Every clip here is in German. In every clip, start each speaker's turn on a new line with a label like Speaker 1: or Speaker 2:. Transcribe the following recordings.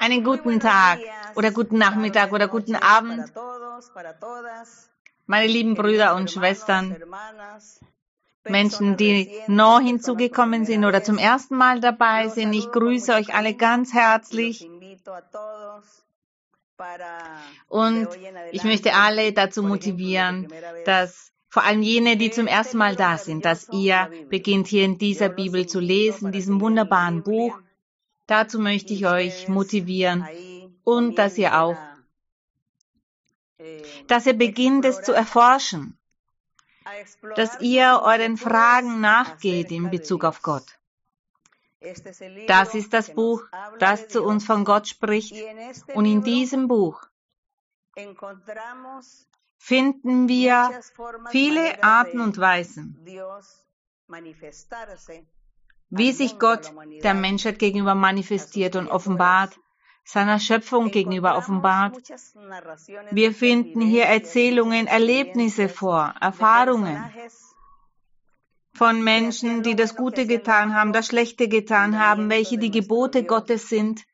Speaker 1: Einen guten Tag oder guten Nachmittag oder guten Abend, meine lieben Brüder und Schwestern, Menschen, die neu hinzugekommen sind oder zum ersten Mal dabei sind. Ich grüße euch alle ganz herzlich. Und ich möchte alle dazu motivieren, dass vor allem jene, die zum ersten Mal da sind, dass ihr beginnt hier in dieser Bibel zu lesen, diesem wunderbaren Buch Dazu möchte ich euch motivieren und dass ihr auch, dass ihr beginnt es zu erforschen, dass ihr euren Fragen nachgeht in Bezug auf Gott. Das ist das Buch, das zu uns von Gott spricht. Und in diesem Buch finden wir viele Arten und Weisen, wie sich Gott der Menschheit gegenüber manifestiert und offenbart, seiner Schöpfung gegenüber offenbart. Wir finden hier Erzählungen, Erlebnisse vor, Erfahrungen von Menschen, die das Gute getan haben, das Schlechte getan haben, welche die Gebote Gottes sind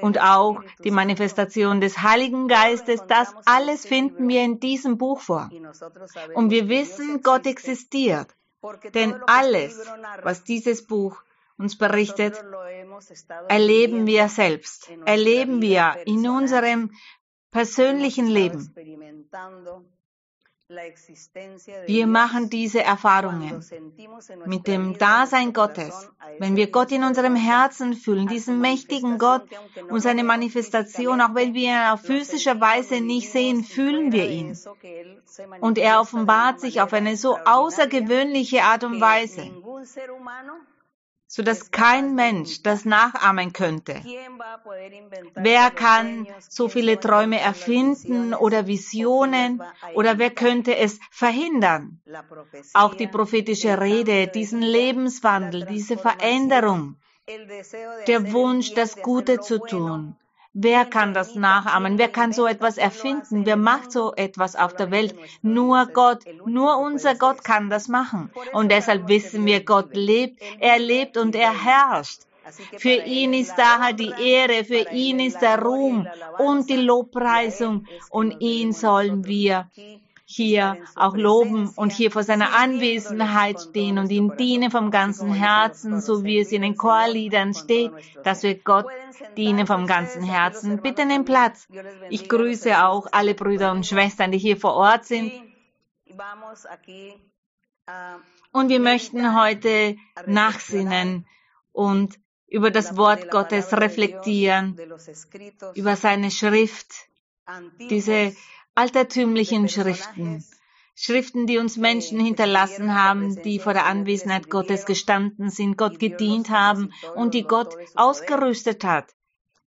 Speaker 1: und auch die Manifestation des Heiligen Geistes, das alles finden wir in diesem Buch vor. Und wir wissen, Gott existiert. Denn alles, was dieses Buch uns berichtet, erleben wir selbst, erleben wir in unserem persönlichen Leben. Wir machen diese Erfahrungen mit dem Dasein Gottes. Wenn wir Gott in unserem Herzen fühlen, diesen mächtigen Gott und seine Manifestation, auch wenn wir ihn auf physische Weise nicht sehen, fühlen wir ihn. Und er offenbart sich auf eine so außergewöhnliche Art und Weise, so dass kein Mensch das nachahmen könnte. Wer kann so viele Träume erfinden oder Visionen oder wer könnte es verhindern? Auch die prophetische Rede, diesen Lebenswandel, diese Veränderung, der Wunsch, das Gute zu tun, Wer kann das nachahmen? Wer kann so etwas erfinden? Wer macht so etwas auf der Welt? Nur Gott, nur unser Gott kann das machen. Und deshalb wissen wir, Gott lebt, er lebt und er herrscht. Für ihn ist daher die Ehre, für ihn ist der Ruhm und die Lobpreisung und ihn sollen wir hier auch loben und hier vor seiner Anwesenheit stehen und ihm dienen vom ganzen Herzen, so wie es in den Chorliedern steht, dass wir Gott dienen vom ganzen Herzen. Bitte nimm Platz. Ich grüße auch alle Brüder und Schwestern, die hier vor Ort sind. Und wir möchten heute nachsinnen und über das Wort Gottes reflektieren, über seine Schrift, diese altertümlichen Schriften. Schriften, die uns Menschen hinterlassen haben, die vor der Anwesenheit Gottes gestanden sind, Gott gedient haben und die Gott ausgerüstet hat,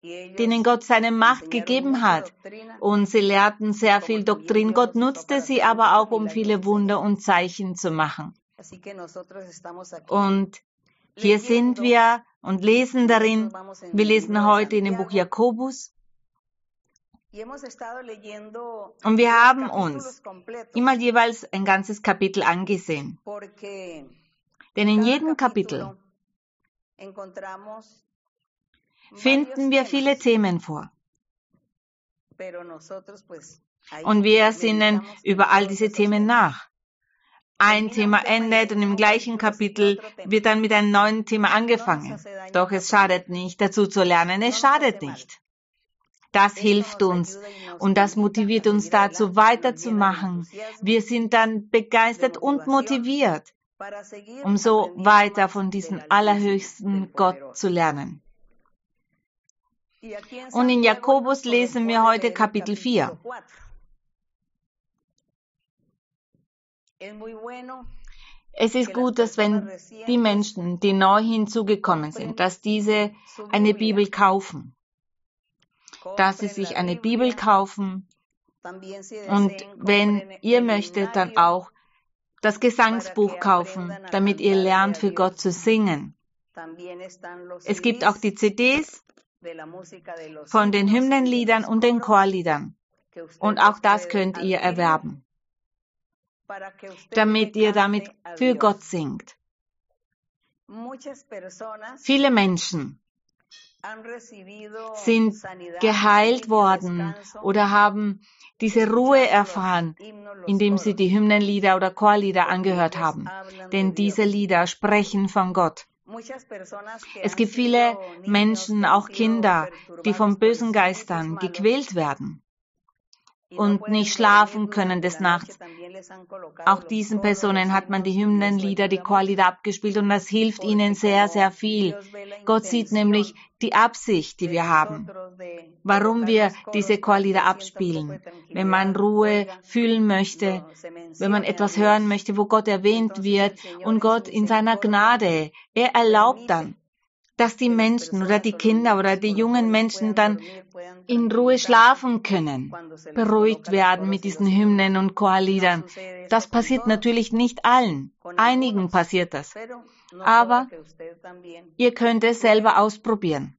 Speaker 1: denen Gott seine Macht gegeben hat. Und sie lehrten sehr viel Doktrin. Gott nutzte sie aber auch, um viele Wunder und Zeichen zu machen. Und hier sind wir und lesen darin. Wir lesen heute in dem Buch Jakobus und wir haben uns immer jeweils ein ganzes Kapitel angesehen. Denn in jedem Kapitel finden wir viele Themen vor. Und wir sinnen über all diese Themen nach. Ein Thema endet und im gleichen Kapitel wird dann mit einem neuen Thema angefangen. Doch es schadet nicht, dazu zu lernen. Es schadet nicht. Das hilft uns und das motiviert uns dazu weiterzumachen. Wir sind dann begeistert und motiviert, um so weiter von diesem allerhöchsten Gott zu lernen. Und in Jakobus lesen wir heute Kapitel 4. Es ist gut, dass wenn die Menschen, die neu hinzugekommen sind, dass diese eine Bibel kaufen dass sie sich eine Bibel kaufen und wenn ihr möchtet, dann auch das Gesangsbuch kaufen, damit ihr lernt, für Gott zu singen. Es gibt auch die CDs von den Hymnenliedern und den Chorliedern. Und auch das könnt ihr erwerben, damit ihr damit für Gott singt. Viele Menschen sind geheilt worden oder haben diese Ruhe erfahren, indem sie die Hymnenlieder oder Chorlieder angehört haben. Denn diese Lieder sprechen von Gott. Es gibt viele Menschen, auch Kinder, die von bösen Geistern gequält werden und nicht schlafen können des Nachts. Auch diesen Personen hat man die Hymnenlieder, die Chorlieder abgespielt und das hilft ihnen sehr, sehr viel. Gott sieht nämlich die Absicht, die wir haben, warum wir diese Chorlieder abspielen. Wenn man Ruhe fühlen möchte, wenn man etwas hören möchte, wo Gott erwähnt wird und Gott in seiner Gnade, er erlaubt dann, dass die Menschen oder die Kinder oder die jungen Menschen dann in Ruhe schlafen können, beruhigt werden mit diesen Hymnen und Chorliedern. Das passiert natürlich nicht allen. Einigen passiert das. Aber ihr könnt es selber ausprobieren.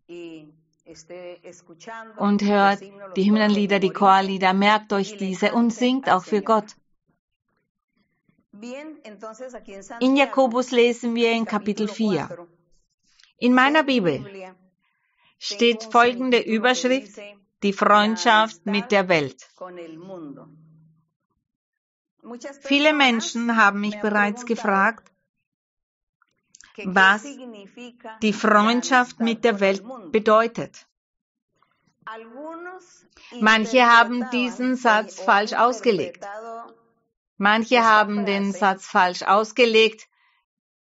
Speaker 1: Und hört die Hymnenlieder, die Chorlieder, merkt euch diese und singt auch für Gott. In Jakobus lesen wir in Kapitel 4. In meiner Bibel steht folgende Überschrift, die Freundschaft mit der Welt. Viele Menschen haben mich bereits gefragt, was die Freundschaft mit der Welt bedeutet. Manche haben diesen Satz falsch ausgelegt. Manche haben den Satz falsch ausgelegt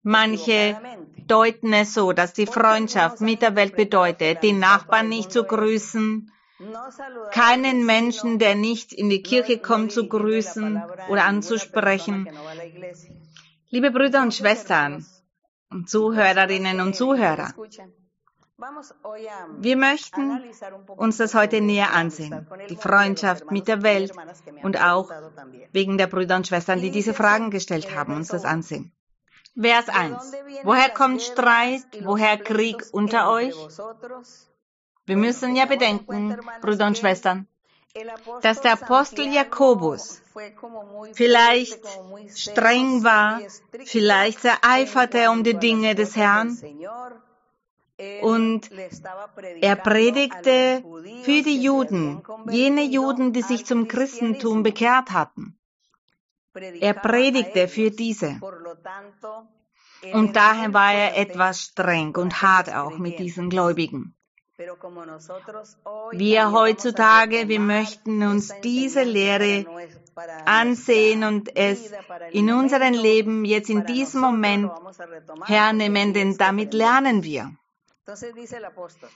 Speaker 1: Manche deuten es so, dass die Freundschaft mit der Welt bedeutet, den Nachbarn nicht zu grüßen, keinen Menschen, der nicht in die Kirche kommt, zu grüßen oder anzusprechen. Liebe Brüder und Schwestern und Zuhörerinnen und Zuhörer, wir möchten uns das heute näher ansehen, die Freundschaft mit der Welt und auch wegen der Brüder und Schwestern, die diese Fragen gestellt haben, uns das ansehen. Vers 1. Woher kommt Streit? Woher Krieg unter euch? Wir müssen ja bedenken, Brüder und Schwestern, dass der Apostel Jakobus vielleicht streng war, vielleicht ereiferte um die Dinge des Herrn und er predigte für die Juden, jene Juden, die sich zum Christentum bekehrt hatten. Er predigte für diese. Und daher war er etwas streng und hart auch mit diesen Gläubigen. Wir heutzutage, wir möchten uns diese Lehre ansehen und es in unserem Leben jetzt in diesem Moment hernehmen, denn damit lernen wir.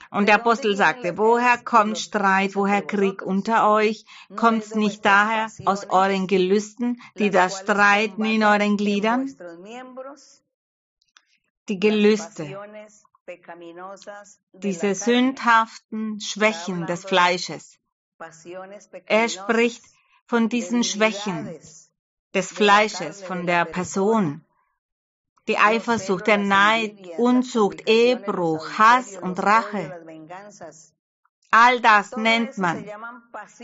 Speaker 1: Und der Apostel sagte, woher kommt Streit, woher Krieg unter euch? Kommt es nicht daher aus euren Gelüsten, die da streiten in euren Gliedern? Die Gelüste, diese sündhaften Schwächen des Fleisches. Er spricht von diesen Schwächen des Fleisches, von der Person die Eifersucht, der Neid, Unzucht, Ehebruch, Hass und Rache. All das nennt man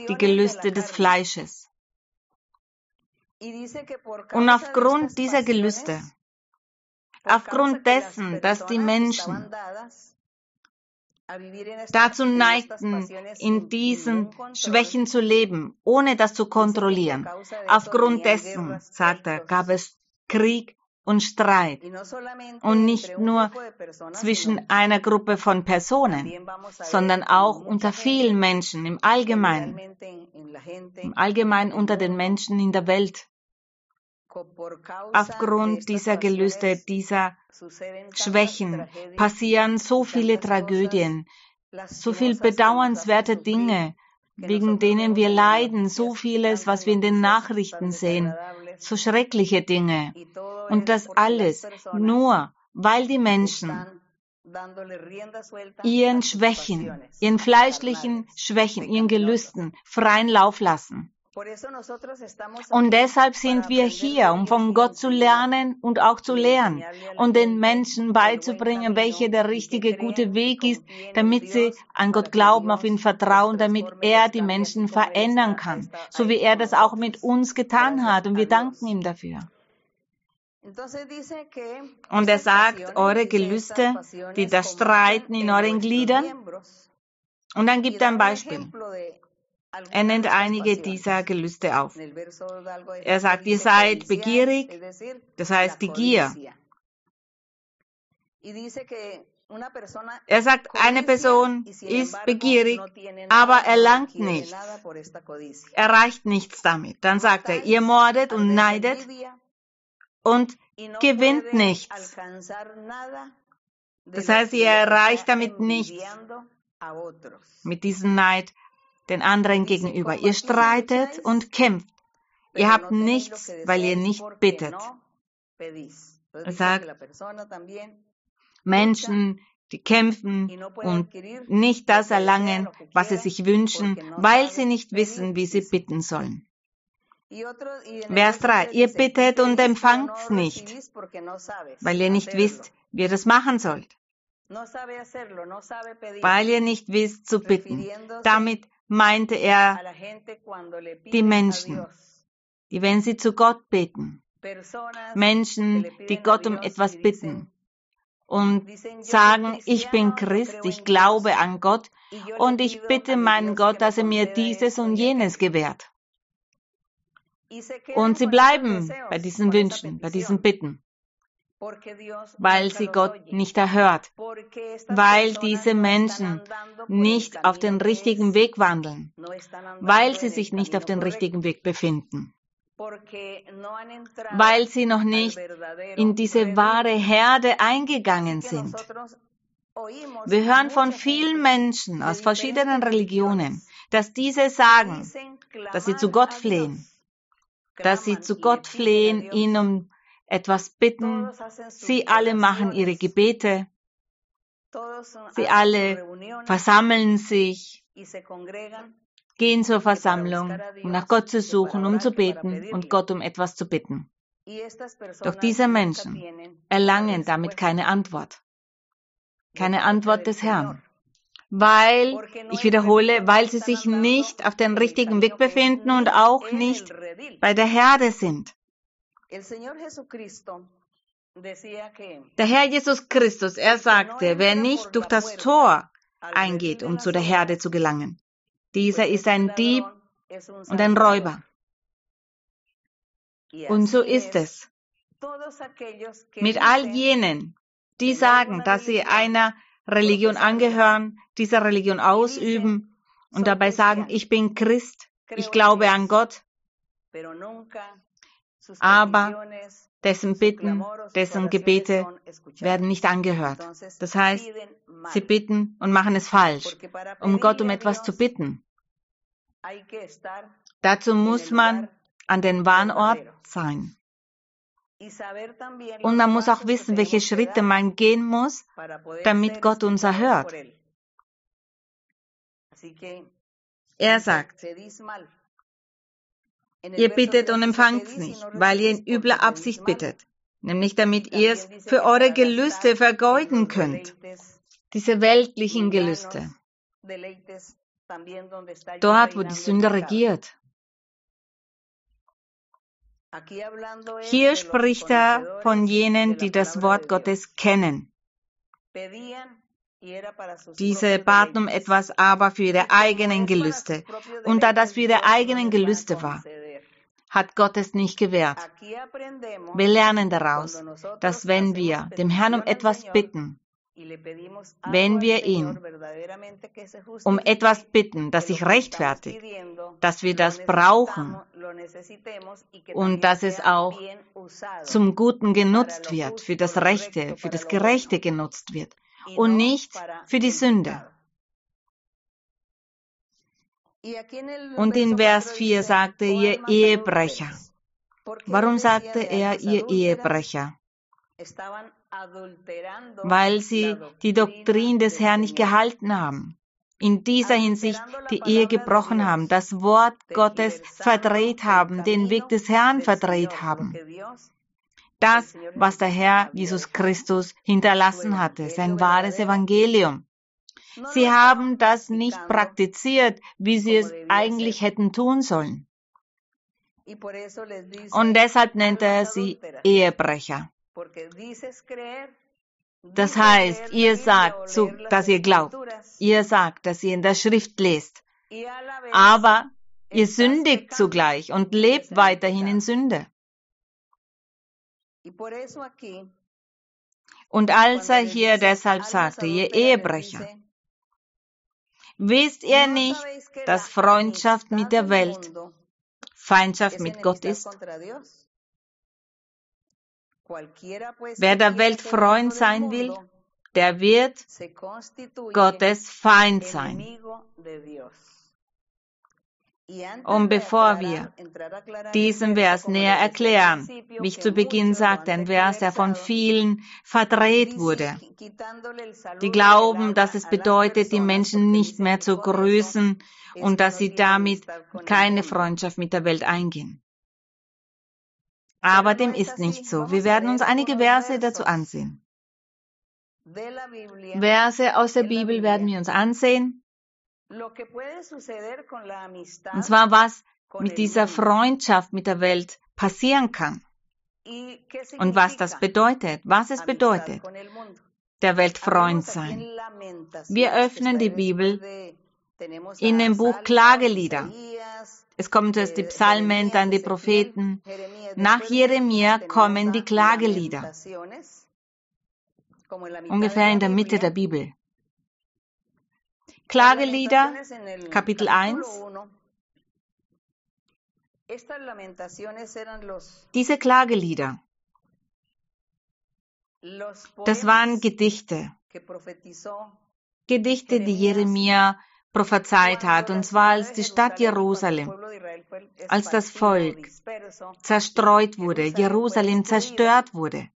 Speaker 1: die Gelüste des Fleisches. Und aufgrund dieser Gelüste, aufgrund dessen, dass die Menschen dazu neigten, in diesen Schwächen zu leben, ohne das zu kontrollieren. Aufgrund dessen, sagt er, gab es Krieg, und Streit. Und nicht nur zwischen einer Gruppe von Personen, sondern auch unter vielen Menschen im Allgemeinen, im Allgemeinen unter den Menschen in der Welt. Aufgrund dieser Gelüste, dieser Schwächen passieren so viele Tragödien, so viel bedauernswerte Dinge, wegen denen wir leiden, so vieles, was wir in den Nachrichten sehen, so schreckliche Dinge. Und das alles nur, weil die Menschen ihren Schwächen, ihren fleischlichen Schwächen, ihren Gelüsten freien Lauf lassen. Und deshalb sind wir hier, um von Gott zu lernen und auch zu lehren und den Menschen beizubringen, welcher der richtige, gute Weg ist, damit sie an Gott glauben, auf ihn vertrauen, damit er die Menschen verändern kann, so wie er das auch mit uns getan hat. Und wir danken ihm dafür. Und er sagt, eure Gelüste, die da streiten in euren Gliedern. Und dann gibt er ein Beispiel. Er nennt einige dieser Gelüste auf. Er sagt, ihr seid begierig, das heißt die Gier. Er sagt, eine Person ist begierig, aber erlangt nichts, erreicht nichts damit. Dann sagt er, ihr mordet und neidet und gewinnt nichts. Das heißt, ihr erreicht damit nichts mit diesem Neid den anderen gegenüber. Ihr streitet und kämpft. Ihr habt nichts, weil ihr nicht bittet. Er sagt, Menschen, die kämpfen und nicht das erlangen, was sie sich wünschen, weil sie nicht wissen, wie sie bitten sollen. Vers 3. Ihr bittet und empfangt nicht, weil ihr nicht wisst, wie ihr das machen sollt. Weil ihr nicht wisst zu bitten. Damit meinte er die Menschen, die, wenn sie zu Gott beten, Menschen, die Gott um etwas bitten und sagen, ich bin Christ, ich glaube an Gott und ich bitte meinen Gott, dass er mir dieses und jenes gewährt. Und sie bleiben bei diesen Wünschen, bei diesen Bitten, weil sie Gott nicht erhört, weil diese Menschen nicht auf den richtigen Weg wandeln, weil sie sich nicht auf den richtigen Weg befinden, weil sie noch nicht in diese wahre Herde eingegangen sind. Wir hören von vielen Menschen aus verschiedenen Religionen, dass diese sagen, dass sie zu Gott flehen, dass sie zu Gott flehen, ihn um etwas bitten. Sie alle machen ihre Gebete. Sie alle versammeln sich, gehen zur Versammlung, um nach Gott zu suchen, um zu beten und Gott um etwas zu bitten. Doch diese Menschen erlangen damit keine Antwort. Keine Antwort des Herrn weil, ich wiederhole, weil sie sich nicht auf den richtigen Weg befinden und auch nicht bei der Herde sind. Der Herr Jesus Christus, er sagte, wer nicht durch das Tor eingeht, um zu der Herde zu gelangen, dieser ist ein Dieb und ein Räuber. Und so ist es. mit all jenen, die sagen, dass sie einer Religion angehören, dieser Religion ausüben und dabei sagen, ich bin Christ, ich glaube an Gott, aber dessen Bitten, dessen Gebete werden nicht angehört. Das heißt, sie bitten und machen es falsch, um Gott um etwas zu bitten. Dazu muss man an den Wahnort sein. Und man muss auch wissen, welche Schritte man gehen muss, damit Gott uns erhört. Er sagt, ihr bittet und empfangt es nicht, weil ihr in übler Absicht bittet, nämlich damit ihr es für eure Gelüste vergeuden könnt, diese weltlichen Gelüste. Dort, wo die Sünde regiert. Hier spricht er von jenen, die das Wort Gottes kennen. Diese baten um etwas aber für ihre eigenen Gelüste. Und da das für ihre eigenen Gelüste war, hat Gott es nicht gewährt. Wir lernen daraus, dass wenn wir dem Herrn um etwas bitten, wenn wir ihn um etwas bitten, das sich rechtfertigt, dass wir das brauchen und dass es auch zum Guten genutzt wird, für das Rechte, für das Gerechte genutzt wird und nicht für die Sünde. Und in Vers 4 sagte ihr Ehebrecher. Warum sagte er ihr Ehebrecher? weil sie die Doktrin des Herrn nicht gehalten haben. In dieser Hinsicht die Ehe gebrochen haben, das Wort Gottes verdreht haben, den Weg des Herrn verdreht haben. Das, was der Herr Jesus Christus hinterlassen hatte, sein wahres Evangelium. Sie haben das nicht praktiziert, wie sie es eigentlich hätten tun sollen. Und deshalb nennt er sie Ehebrecher. Das heißt, ihr sagt, dass ihr glaubt. Ihr sagt, dass ihr in der Schrift lest. Aber ihr sündigt zugleich und lebt weiterhin in Sünde. Und als er hier deshalb sagte, ihr Ehebrecher, wisst ihr nicht, dass Freundschaft mit der Welt Feindschaft mit Gott ist? Wer der Welt Freund sein will, der wird Gottes Feind sein. Und bevor wir diesen Vers näher erklären, wie ich zu Beginn sagte, ein Vers, der von vielen verdreht wurde. Die glauben, dass es bedeutet, die Menschen nicht mehr zu grüßen und dass sie damit keine Freundschaft mit der Welt eingehen. Aber dem ist nicht so. Wir werden uns einige Verse dazu ansehen. Verse aus der Bibel werden wir uns ansehen. Und zwar, was mit dieser Freundschaft mit der Welt passieren kann. Und was das bedeutet, was es bedeutet, der Welt Freund sein. Wir öffnen die Bibel in dem Buch Klagelieder. Es kommen zuerst die Psalmen, dann die Propheten. Nach Jeremia kommen die Klagelieder. Ungefähr in der Mitte der Bibel. Klagelieder, Kapitel 1. Diese Klagelieder, das waren Gedichte. Gedichte, die Jeremia prophezeit hat, und zwar als die Stadt Jerusalem, als das Volk zerstreut wurde, Jerusalem zerstört wurde.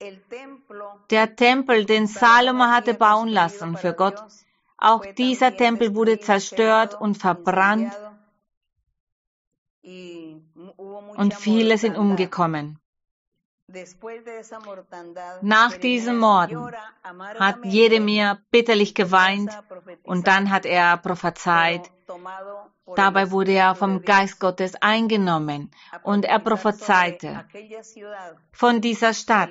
Speaker 1: Der Tempel, den Salomo hatte bauen lassen für Gott, auch dieser Tempel wurde zerstört und verbrannt und viele sind umgekommen. Nach diesem Morden hat Jeremia bitterlich geweint und dann hat er prophezeit. Dabei wurde er vom Geist Gottes eingenommen und er prophezeite von dieser Stadt,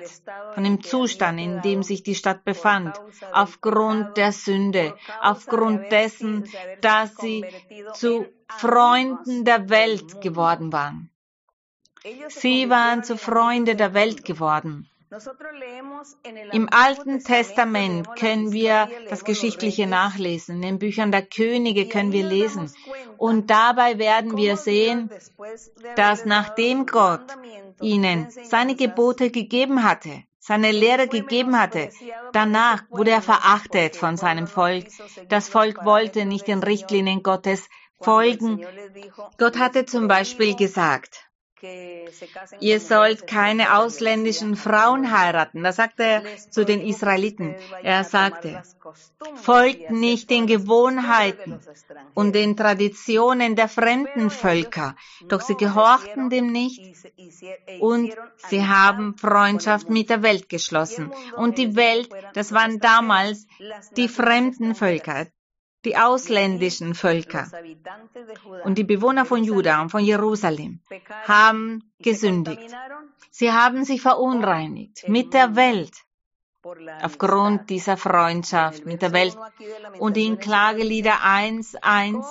Speaker 1: von dem Zustand, in dem sich die Stadt befand, aufgrund der Sünde, aufgrund dessen, dass sie zu Freunden der Welt geworden waren. Sie waren zu Freunde der Welt geworden. Im Alten Testament können wir das Geschichtliche nachlesen. In den Büchern der Könige können wir lesen. Und dabei werden wir sehen, dass nachdem Gott ihnen seine Gebote gegeben hatte, seine Lehre gegeben hatte, danach wurde er verachtet von seinem Volk. Das Volk wollte nicht den Richtlinien Gottes folgen. Gott hatte zum Beispiel gesagt, Ihr sollt keine ausländischen Frauen heiraten. Das sagte er zu den Israeliten. Er sagte, folgt nicht den Gewohnheiten und den Traditionen der fremden Völker, doch sie gehorchten dem nicht und sie haben Freundschaft mit der Welt geschlossen. Und die Welt, das waren damals die fremden Völker, die ausländischen Völker und die Bewohner von Juda und von Jerusalem haben gesündigt. Sie haben sich verunreinigt mit der Welt aufgrund dieser Freundschaft mit der Welt. Und in Klagelieder 1.1,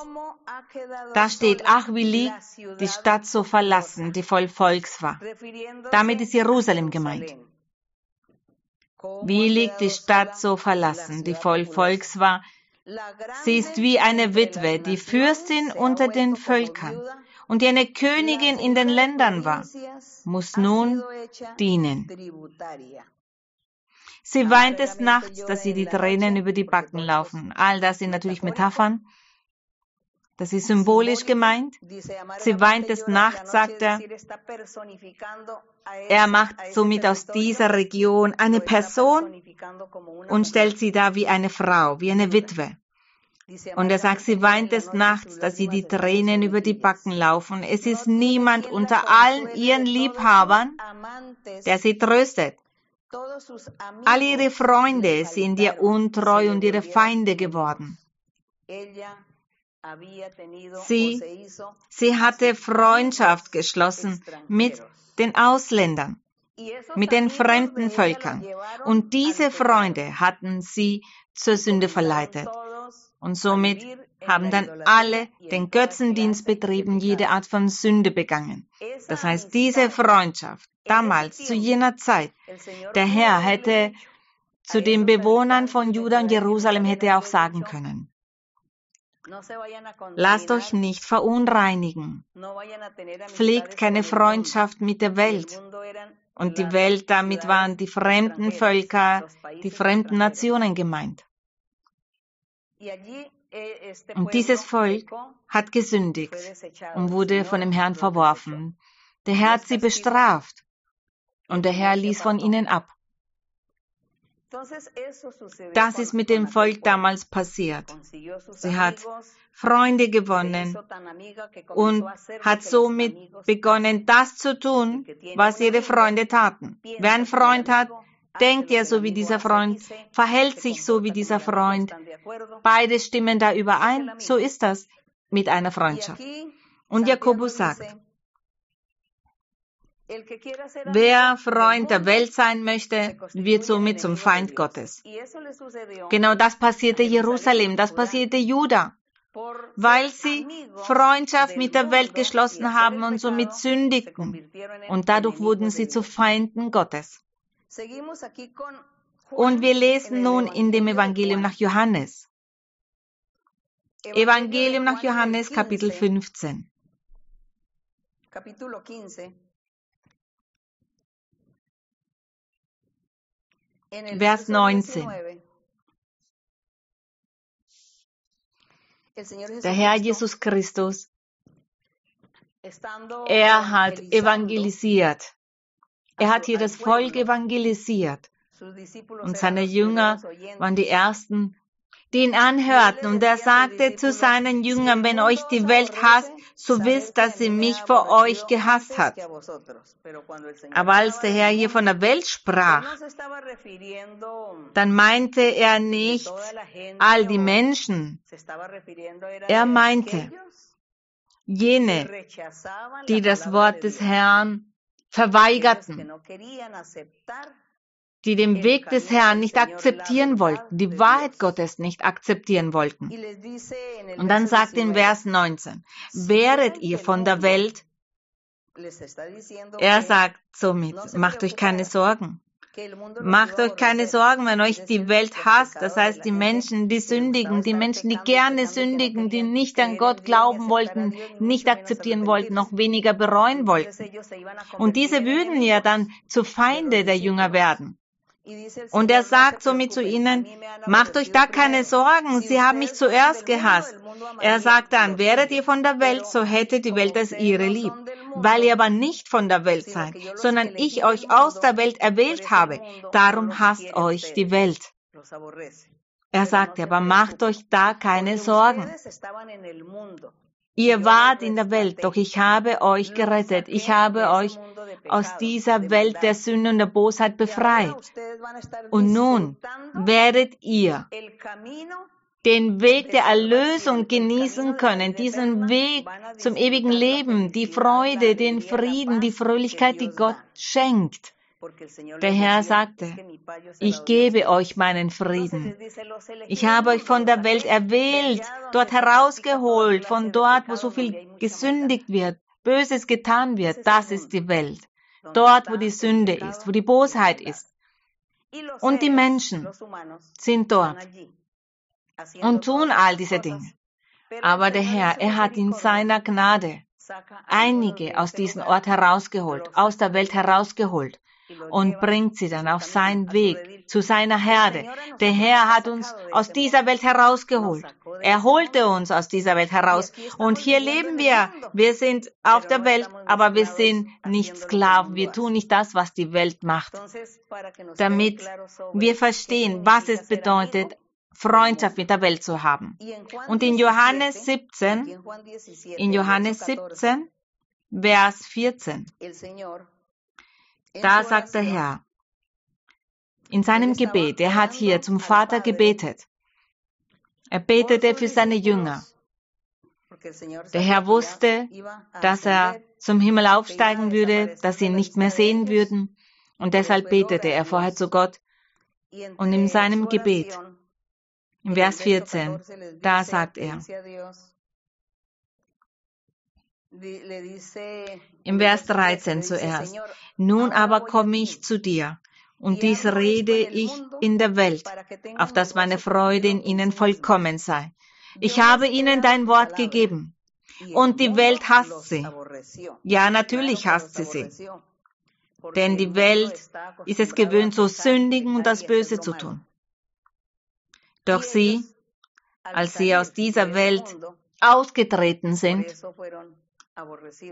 Speaker 1: da steht, ach, wie liegt die Stadt so verlassen, die voll Volks war. Damit ist Jerusalem gemeint. Wie liegt die Stadt so verlassen, die voll Volks war, Sie ist wie eine Witwe, die Fürstin unter den Völkern und die eine Königin in den Ländern war, muss nun dienen. Sie weint des Nachts, dass sie die Tränen über die Backen laufen. All das sind natürlich Metaphern. Das ist symbolisch gemeint. Sie weint des Nachts, sagt er. Er macht somit aus dieser Region eine Person und stellt sie da wie eine Frau, wie eine Witwe. Und er sagt, sie weint des Nachts, dass sie die Tränen über die Backen laufen. Es ist niemand unter allen ihren Liebhabern, der sie tröstet. All ihre Freunde sind ihr untreu und ihre Feinde geworden. Sie, sie hatte Freundschaft geschlossen mit den Ausländern, mit den fremden Völkern. Und diese Freunde hatten sie zur Sünde verleitet. Und somit haben dann alle den Götzendienst betrieben, jede Art von Sünde begangen. Das heißt, diese Freundschaft damals, zu jener Zeit, der Herr hätte zu den Bewohnern von Juda und Jerusalem hätte auch sagen können, Lasst euch nicht verunreinigen. Pflegt keine Freundschaft mit der Welt. Und die Welt, damit waren die fremden Völker, die fremden Nationen gemeint. Und dieses Volk hat gesündigt und wurde von dem Herrn verworfen. Der Herr hat sie bestraft und der Herr ließ von ihnen ab. Das ist mit dem Volk damals passiert. Sie hat Freunde gewonnen und hat somit begonnen, das zu tun, was ihre Freunde taten. Wer einen Freund hat, denkt er so wie dieser Freund, verhält sich so wie dieser Freund. Beide stimmen da überein. So ist das mit einer Freundschaft. Und Jakobus sagt, Wer Freund der Welt sein möchte, wird somit zum Feind Gottes. Genau das passierte Jerusalem, das passierte Juda, weil sie Freundschaft mit der Welt geschlossen haben und somit sündigten. Und dadurch wurden sie zu Feinden Gottes. Und wir lesen nun in dem Evangelium nach Johannes. Evangelium nach Johannes, Kapitel 15. Vers 19. Der Herr Jesus Christus, er hat evangelisiert. Er hat hier das Volk evangelisiert. Und seine Jünger waren die ersten, die ihn anhörten. Und er sagte zu seinen Jüngern, wenn euch die Welt hasst, so wisst, dass sie mich vor euch gehasst hat. Aber als der Herr hier von der Welt sprach, dann meinte er nicht all die Menschen. Er meinte jene, die das Wort des Herrn verweigerten, die den Weg des Herrn nicht akzeptieren wollten, die Wahrheit Gottes nicht akzeptieren wollten. Und dann sagt in Vers 19, wäret ihr von der Welt? Er sagt somit, macht euch keine Sorgen. Macht euch keine Sorgen, wenn euch die Welt hasst, das heißt die Menschen, die sündigen, die Menschen, die gerne sündigen, die nicht an Gott glauben wollten, nicht akzeptieren wollten, noch weniger bereuen wollten. Und diese würden ja dann zu Feinde der Jünger werden. Und er sagt somit zu ihnen, macht euch da keine Sorgen, sie haben mich zuerst gehasst. Er sagt dann, wäret ihr von der Welt, so hätte die Welt es ihre lieb. Weil ihr aber nicht von der Welt seid, sondern ich euch aus der Welt erwählt habe, darum hasst euch die Welt. Er sagt aber, macht euch da keine Sorgen. Ihr wart in der Welt, doch ich habe euch gerettet. Ich habe euch aus dieser Welt der Sünde und der Bosheit befreit. Und nun werdet ihr den Weg der Erlösung genießen können, diesen Weg zum ewigen Leben, die Freude, den Frieden, die Fröhlichkeit, die Gott schenkt. Der Herr sagte, ich gebe euch meinen Frieden. Ich habe euch von der Welt erwählt, dort herausgeholt, von dort, wo so viel gesündigt wird, Böses getan wird. Das ist die Welt. Dort, wo die Sünde ist, wo die Bosheit ist. Und die Menschen sind dort und tun all diese Dinge. Aber der Herr, er hat in seiner Gnade einige aus diesem Ort herausgeholt, aus der Welt herausgeholt und bringt sie dann auf seinen Weg zu seiner Herde. Der Herr hat uns aus dieser Welt herausgeholt. Er holte uns aus dieser Welt heraus. Und hier leben wir. Wir sind auf der Welt, aber wir sind nicht Sklaven. Wir tun nicht das, was die Welt macht. Damit wir verstehen, was es bedeutet, Freundschaft mit der Welt zu haben. Und in Johannes 17, in Johannes 17, Vers 14, da sagt der Herr, in seinem Gebet, er hat hier zum Vater gebetet. Er betete für seine Jünger. Der Herr wusste, dass er zum Himmel aufsteigen würde, dass sie ihn nicht mehr sehen würden. Und deshalb betete er vorher zu Gott. Und in seinem Gebet, im Vers 14, da sagt er, im Vers 13 zuerst, nun aber komme ich zu dir und dies rede ich in der Welt, auf dass meine Freude in ihnen vollkommen sei. Ich habe ihnen dein Wort gegeben. Und die Welt hasst sie. Ja, natürlich hasst sie sie. Denn die Welt ist es gewöhnt, zu sündigen und das Böse zu tun. Doch sie, als sie aus dieser Welt ausgetreten sind,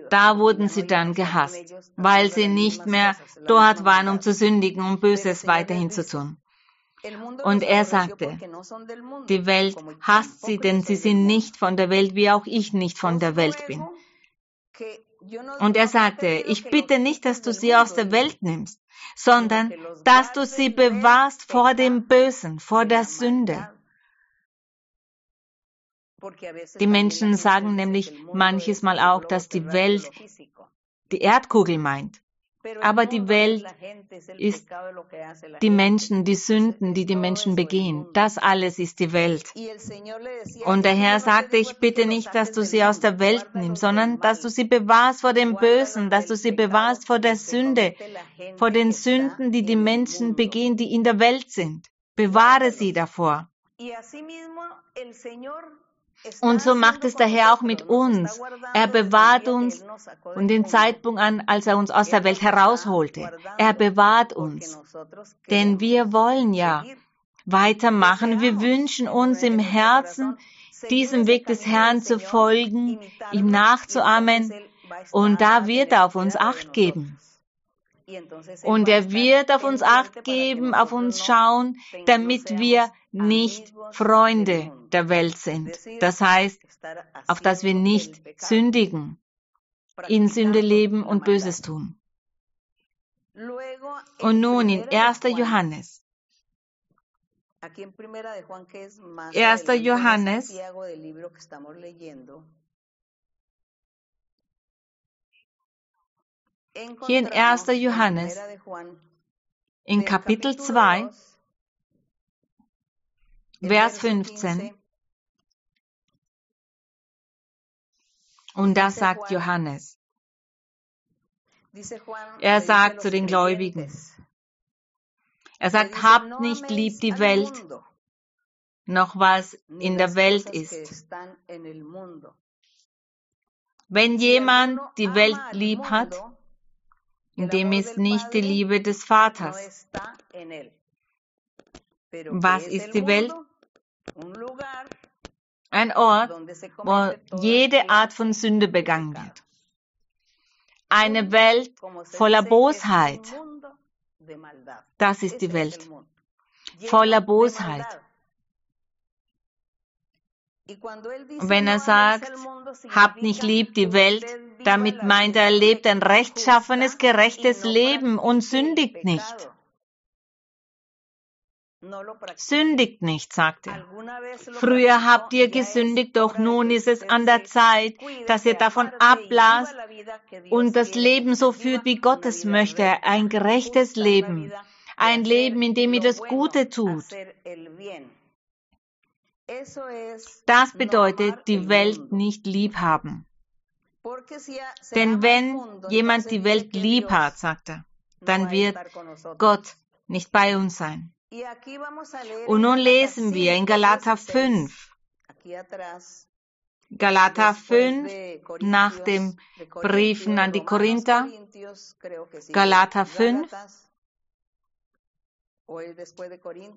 Speaker 1: da wurden sie dann gehasst, weil sie nicht mehr dort waren, um zu sündigen, um Böses weiterhin zu tun. Und er sagte, die Welt hasst sie, denn sie sind nicht von der Welt, wie auch ich nicht von der Welt bin. Und er sagte, ich bitte nicht, dass du sie aus der Welt nimmst, sondern dass du sie bewahrst vor dem Bösen, vor der Sünde. Die Menschen sagen nämlich manches Mal auch, dass die Welt die Erdkugel meint. Aber die Welt ist die Menschen, die Sünden, die die Menschen begehen. Das alles ist die Welt. Und der Herr sagte, ich bitte nicht, dass du sie aus der Welt nimmst, sondern dass du sie bewahrst vor dem Bösen, dass du sie bewahrst vor der Sünde, vor den Sünden, die die Menschen begehen, die in der Welt sind. Bewahre sie davor. Und so macht es der Herr auch mit uns. Er bewahrt uns von dem Zeitpunkt an, als er uns aus der Welt herausholte. Er bewahrt uns. Denn wir wollen ja weitermachen. Wir wünschen uns im Herzen, diesem Weg des Herrn zu folgen, ihm nachzuahmen. Und da wird er auf uns Acht geben. Und er wird auf uns acht geben, auf uns schauen, damit wir nicht Freunde der Welt sind. Das heißt, auf dass wir nicht sündigen, in Sünde leben und Böses tun. Und nun in 1. Johannes. 1. Johannes Hier in 1. Johannes, in Kapitel 2, Vers 15. Und das sagt Johannes. Er sagt zu den Gläubigen, er sagt, habt nicht lieb die Welt, noch was in der Welt ist. Wenn jemand die Welt lieb hat, in dem ist nicht die Liebe des Vaters. Was ist die Welt? Ein Ort, wo jede Art von Sünde begangen wird. Eine Welt voller Bosheit. Das ist die Welt. Voller Bosheit. Wenn er sagt, habt nicht lieb die Welt, damit meint er, er lebt ein rechtschaffenes, gerechtes Leben und sündigt nicht. Sündigt nicht, sagt er. Früher habt ihr gesündigt, doch nun ist es an der Zeit, dass ihr davon ablasst und das Leben so führt, wie Gott es möchte. Ein gerechtes Leben. Ein Leben, in dem ihr das Gute tut. Das bedeutet, die Welt nicht lieb haben. Denn wenn jemand die Welt lieb hat, sagt er, dann wird Gott nicht bei uns sein. Und nun lesen wir in Galater 5, Galater 5 nach dem Briefen an die Korinther, Galater 5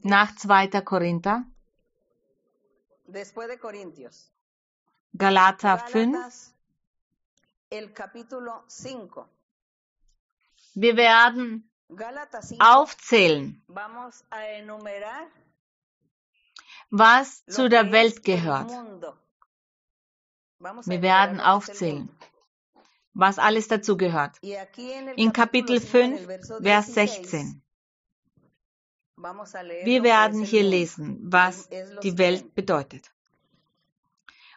Speaker 1: nach 2. Korinther, Galater 5. Wir werden aufzählen, was zu der Welt gehört. Wir werden aufzählen, was alles dazu gehört. In Kapitel 5, Vers 16. Wir werden hier lesen, was die Welt bedeutet.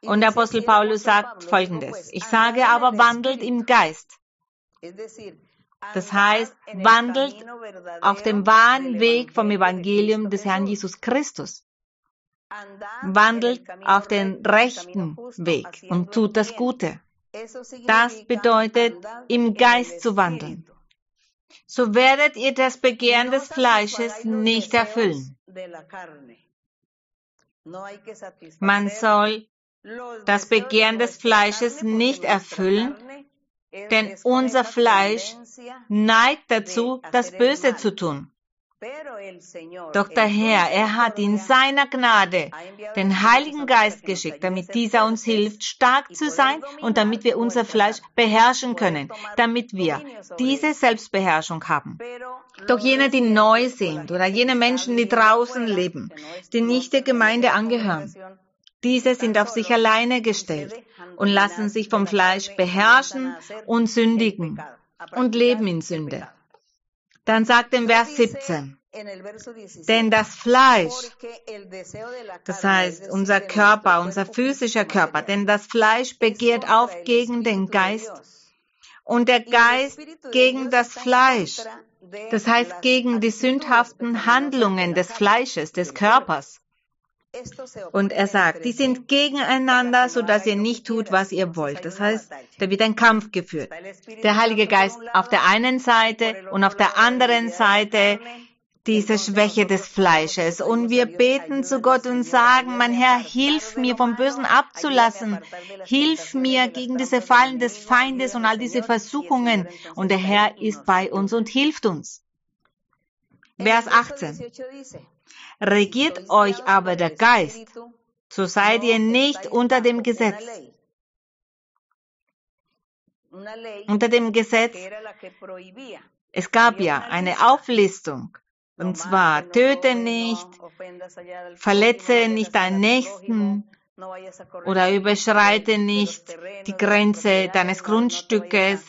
Speaker 1: Und der Apostel Paulus sagt folgendes, ich sage aber, wandelt im Geist. Das heißt, wandelt auf dem wahren Weg vom Evangelium des Herrn Jesus Christus. Wandelt auf den rechten Weg und tut das Gute. Das bedeutet, im Geist zu wandeln. So werdet ihr das Begehren des Fleisches nicht erfüllen. Man soll das Begehren des Fleisches nicht erfüllen, denn unser Fleisch neigt dazu, das Böse zu tun. Doch der Herr, er hat in seiner Gnade den Heiligen Geist geschickt, damit dieser uns hilft, stark zu sein und damit wir unser Fleisch beherrschen können, damit wir diese Selbstbeherrschung haben. Doch jene, die neu sind oder jene Menschen, die draußen leben, die nicht der Gemeinde angehören, diese sind auf sich alleine gestellt und lassen sich vom Fleisch beherrschen und sündigen und leben in Sünde. Dann sagt im Vers 17, denn das Fleisch, das heißt unser Körper, unser physischer Körper, denn das Fleisch begehrt auf gegen den Geist und der Geist gegen das Fleisch, das heißt gegen die sündhaften Handlungen des Fleisches, des Körpers. Und er sagt, die sind gegeneinander, so dass ihr nicht tut, was ihr wollt. Das heißt, da wird ein Kampf geführt. Der Heilige Geist auf der einen Seite und auf der anderen Seite diese Schwäche des Fleisches. Und wir beten zu Gott und sagen, mein Herr, hilf mir vom Bösen abzulassen. Hilf mir gegen diese Fallen des Feindes und all diese Versuchungen. Und der Herr ist bei uns und hilft uns. Vers 18 regiert euch aber der Geist, so seid ihr nicht unter dem Gesetz. Unter dem Gesetz, es gab ja eine Auflistung, und zwar töte nicht, verletze nicht deinen Nächsten oder überschreite nicht die Grenze deines Grundstückes,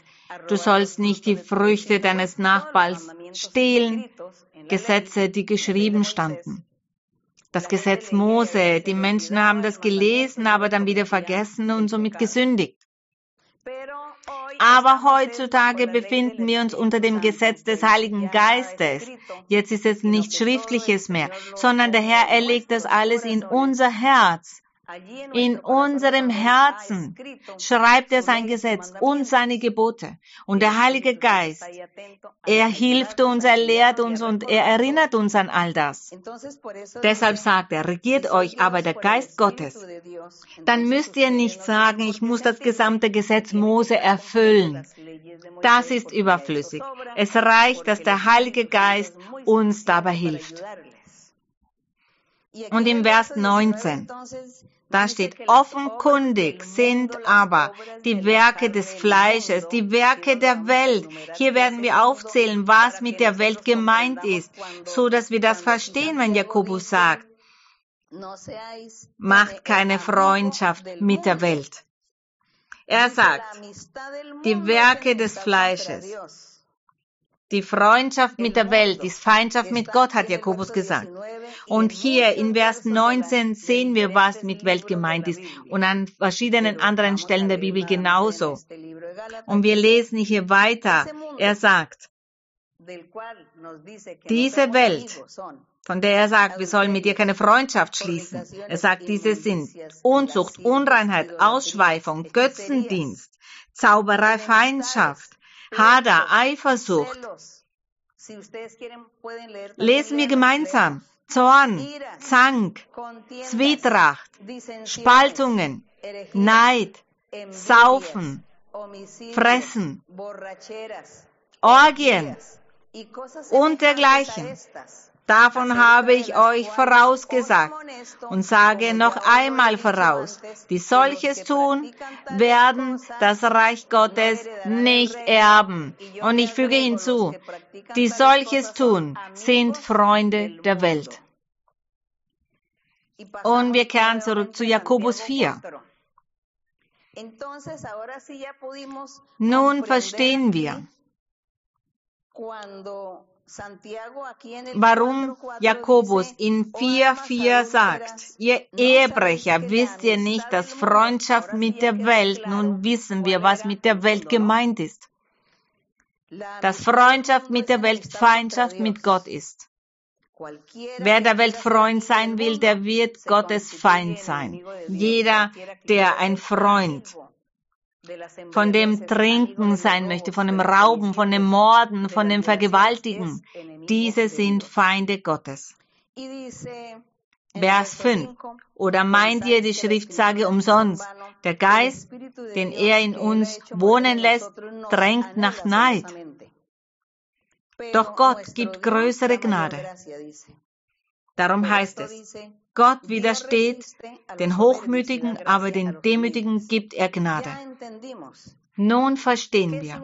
Speaker 1: du sollst nicht die Früchte deines Nachbarns stehlen, Gesetze, die geschrieben standen. Das Gesetz Mose, die Menschen haben das gelesen, aber dann wieder vergessen und somit gesündigt. Aber heutzutage befinden wir uns unter dem Gesetz des Heiligen Geistes. Jetzt ist es nicht Schriftliches mehr, sondern der Herr erlegt das alles in unser Herz. In unserem Herzen schreibt er sein Gesetz und seine Gebote. Und der Heilige Geist, er hilft uns, er lehrt uns und er erinnert uns an all das. Deshalb sagt er, regiert euch aber der Geist Gottes. Dann müsst ihr nicht sagen, ich muss das gesamte Gesetz Mose erfüllen. Das ist überflüssig. Es reicht, dass der Heilige Geist uns dabei hilft. Und im Vers 19, da steht, offenkundig sind aber die Werke des Fleisches, die Werke der Welt. Hier werden wir aufzählen, was mit der Welt gemeint ist, so dass wir das verstehen, wenn Jakobus sagt, macht keine Freundschaft mit der Welt. Er sagt, die Werke des Fleisches. Die Freundschaft mit der Welt ist Feindschaft mit Gott, hat Jakobus gesagt. Und hier in Vers 19 sehen wir, was mit Welt gemeint ist und an verschiedenen anderen Stellen der Bibel genauso. Und wir lesen hier weiter. Er sagt, diese Welt, von der er sagt, wir sollen mit ihr keine Freundschaft schließen. Er sagt, diese sind Unzucht, Unreinheit, Ausschweifung, Götzendienst, Zauberei, Feindschaft, Hader, Eifersucht. Lesen wir gemeinsam. Zorn, Zank, Zwietracht, Spaltungen, Neid, Saufen, Fressen, Orgien und dergleichen. Davon habe ich euch vorausgesagt und sage noch einmal voraus, die solches tun, werden das Reich Gottes nicht erben. Und ich füge hinzu, die solches tun, sind Freunde der Welt. Und wir kehren zurück zu Jakobus 4. Nun verstehen wir, warum Jakobus in 4,4 sagt, ihr Ehebrecher, wisst ihr nicht, dass Freundschaft mit der Welt, nun wissen wir, was mit der Welt gemeint ist. Dass Freundschaft mit der Welt Feindschaft mit Gott ist. Wer der Welt Freund sein will, der wird Gottes Feind sein. Jeder, der ein Freund von dem Trinken sein möchte, von dem Rauben, von dem Morden, von dem Vergewaltigen. Diese sind Feinde Gottes. Vers 5. Oder meint ihr, die Schrift sage umsonst? Der Geist, den er in uns wohnen lässt, drängt nach Neid. Doch Gott gibt größere Gnade. Darum heißt es, Gott widersteht den Hochmütigen, aber den Demütigen gibt er Gnade. Nun verstehen wir,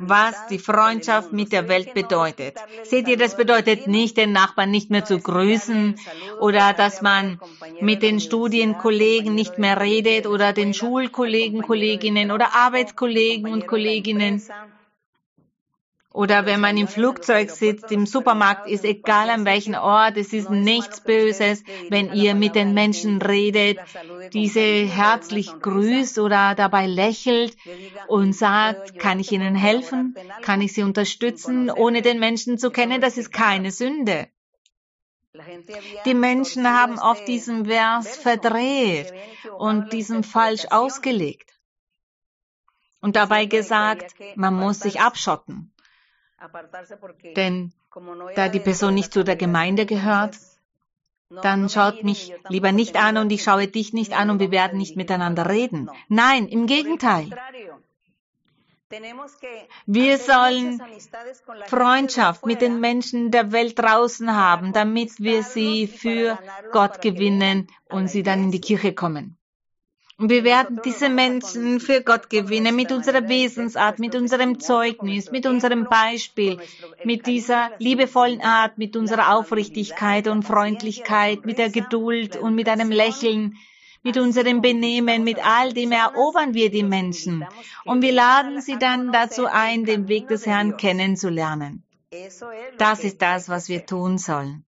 Speaker 1: was die Freundschaft mit der Welt bedeutet. Seht ihr, das bedeutet nicht, den Nachbarn nicht mehr zu grüßen oder dass man mit den Studienkollegen nicht mehr redet oder den Schulkollegen, Kolleginnen oder Arbeitskollegen und Kolleginnen oder wenn man im Flugzeug sitzt, im Supermarkt, ist egal an welchem Ort, es ist nichts Böses, wenn ihr mit den Menschen redet, diese herzlich grüßt oder dabei lächelt und sagt, kann ich Ihnen helfen? Kann ich Sie unterstützen, ohne den Menschen zu kennen? Das ist keine Sünde. Die Menschen haben oft diesen Vers verdreht und diesen falsch ausgelegt. Und dabei gesagt, man muss sich abschotten. Denn da die Person nicht zu der Gemeinde gehört, dann schaut mich lieber nicht an und ich schaue dich nicht an und wir werden nicht miteinander reden. Nein, im Gegenteil. Wir sollen Freundschaft mit den Menschen der Welt draußen haben, damit wir sie für Gott gewinnen und sie dann in die Kirche kommen. Und wir werden diese Menschen für Gott gewinnen mit unserer Wesensart, mit unserem Zeugnis, mit unserem Beispiel, mit dieser liebevollen Art, mit unserer Aufrichtigkeit und Freundlichkeit, mit der Geduld und mit einem Lächeln, mit unserem Benehmen, mit all dem erobern wir die Menschen. Und wir laden sie dann dazu ein, den Weg des Herrn kennenzulernen. Das ist das, was wir tun sollen.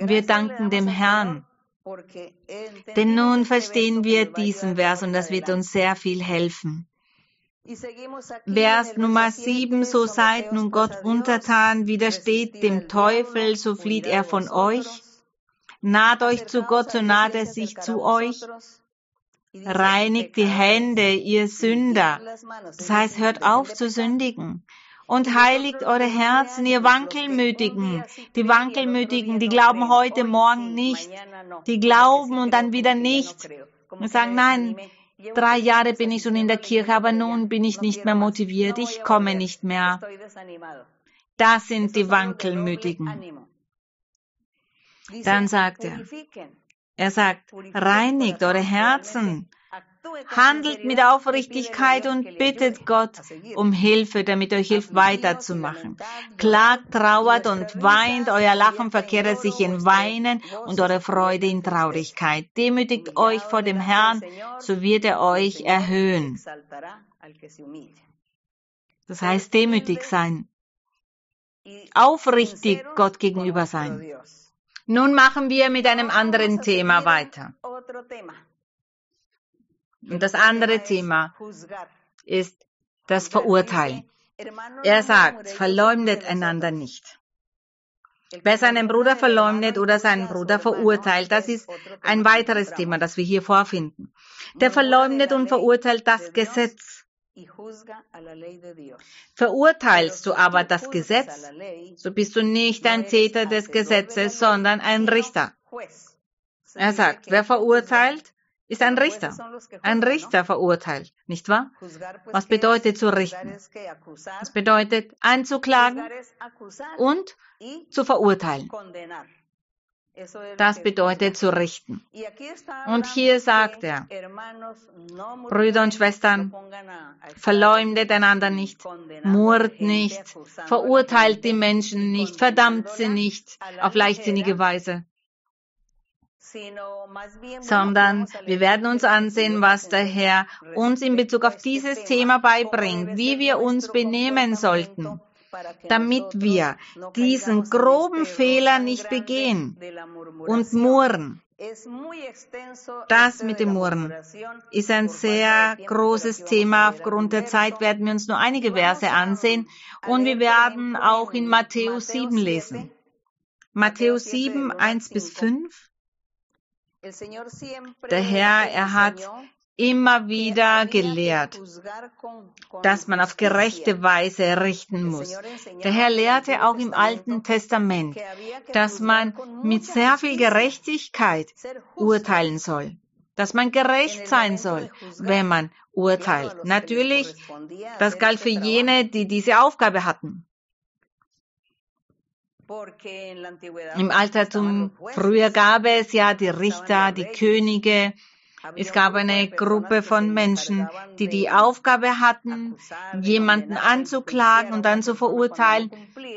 Speaker 1: Und wir danken dem Herrn denn nun verstehen wir diesen Vers und das wird uns sehr viel helfen. Vers Nummer 7, so seid nun Gott untertan, widersteht dem Teufel, so flieht er von euch. Naht euch zu Gott, so naht er sich zu euch. Reinigt die Hände, ihr Sünder. Das heißt, hört auf zu sündigen und heiligt eure Herzen, ihr Wankelmütigen. Die Wankelmütigen, die glauben heute, morgen nicht. Die glauben und dann wieder nicht. Und sagen, nein, drei Jahre bin ich schon in der Kirche, aber nun bin ich nicht mehr motiviert. Ich komme nicht mehr. Das sind die Wankelmütigen. Dann sagt er, er sagt, reinigt eure Herzen, Handelt mit Aufrichtigkeit und bittet Gott um Hilfe, damit euch hilft weiterzumachen. Klagt, trauert und weint, euer Lachen verkehrt sich in Weinen und eure Freude in Traurigkeit. Demütigt euch vor dem Herrn, so wird er euch erhöhen. Das heißt demütig sein. Aufrichtig Gott gegenüber sein. Nun machen wir mit einem anderen Thema weiter. Und das andere Thema ist das Verurteilen. Er sagt, verleumdet einander nicht. Wer seinen Bruder verleumdet oder seinen Bruder verurteilt, das ist ein weiteres Thema, das wir hier vorfinden. Der verleumdet und verurteilt das Gesetz. Verurteilst du aber das Gesetz, so bist du nicht ein Täter des Gesetzes, sondern ein Richter. Er sagt, wer verurteilt, ist ein Richter. Ein Richter verurteilt, nicht wahr? Was bedeutet zu richten? Das bedeutet anzuklagen und zu verurteilen. Das bedeutet zu richten. Und hier sagt er, Brüder und Schwestern, verleumdet einander nicht, murrt nicht, verurteilt die Menschen nicht, verdammt sie nicht auf leichtsinnige Weise sondern wir werden uns ansehen, was der Herr uns in Bezug auf dieses Thema beibringt, wie wir uns benehmen sollten damit wir diesen groben Fehler nicht begehen und murren. Das mit dem Murren ist ein sehr großes Thema. Aufgrund der Zeit werden wir uns nur einige Verse ansehen und wir werden auch in Matthäus 7 lesen. Matthäus 7, 1 bis 5. Der Herr, er hat immer wieder gelehrt, dass man auf gerechte Weise richten muss. Der Herr lehrte auch im Alten Testament, dass man mit sehr viel Gerechtigkeit urteilen soll, dass man gerecht sein soll, wenn man urteilt. Natürlich, das galt für jene, die diese Aufgabe hatten. Im Altertum früher gab es ja die Richter, die Könige, es gab eine Gruppe von Menschen, die die Aufgabe hatten, jemanden anzuklagen und dann zu verurteilen,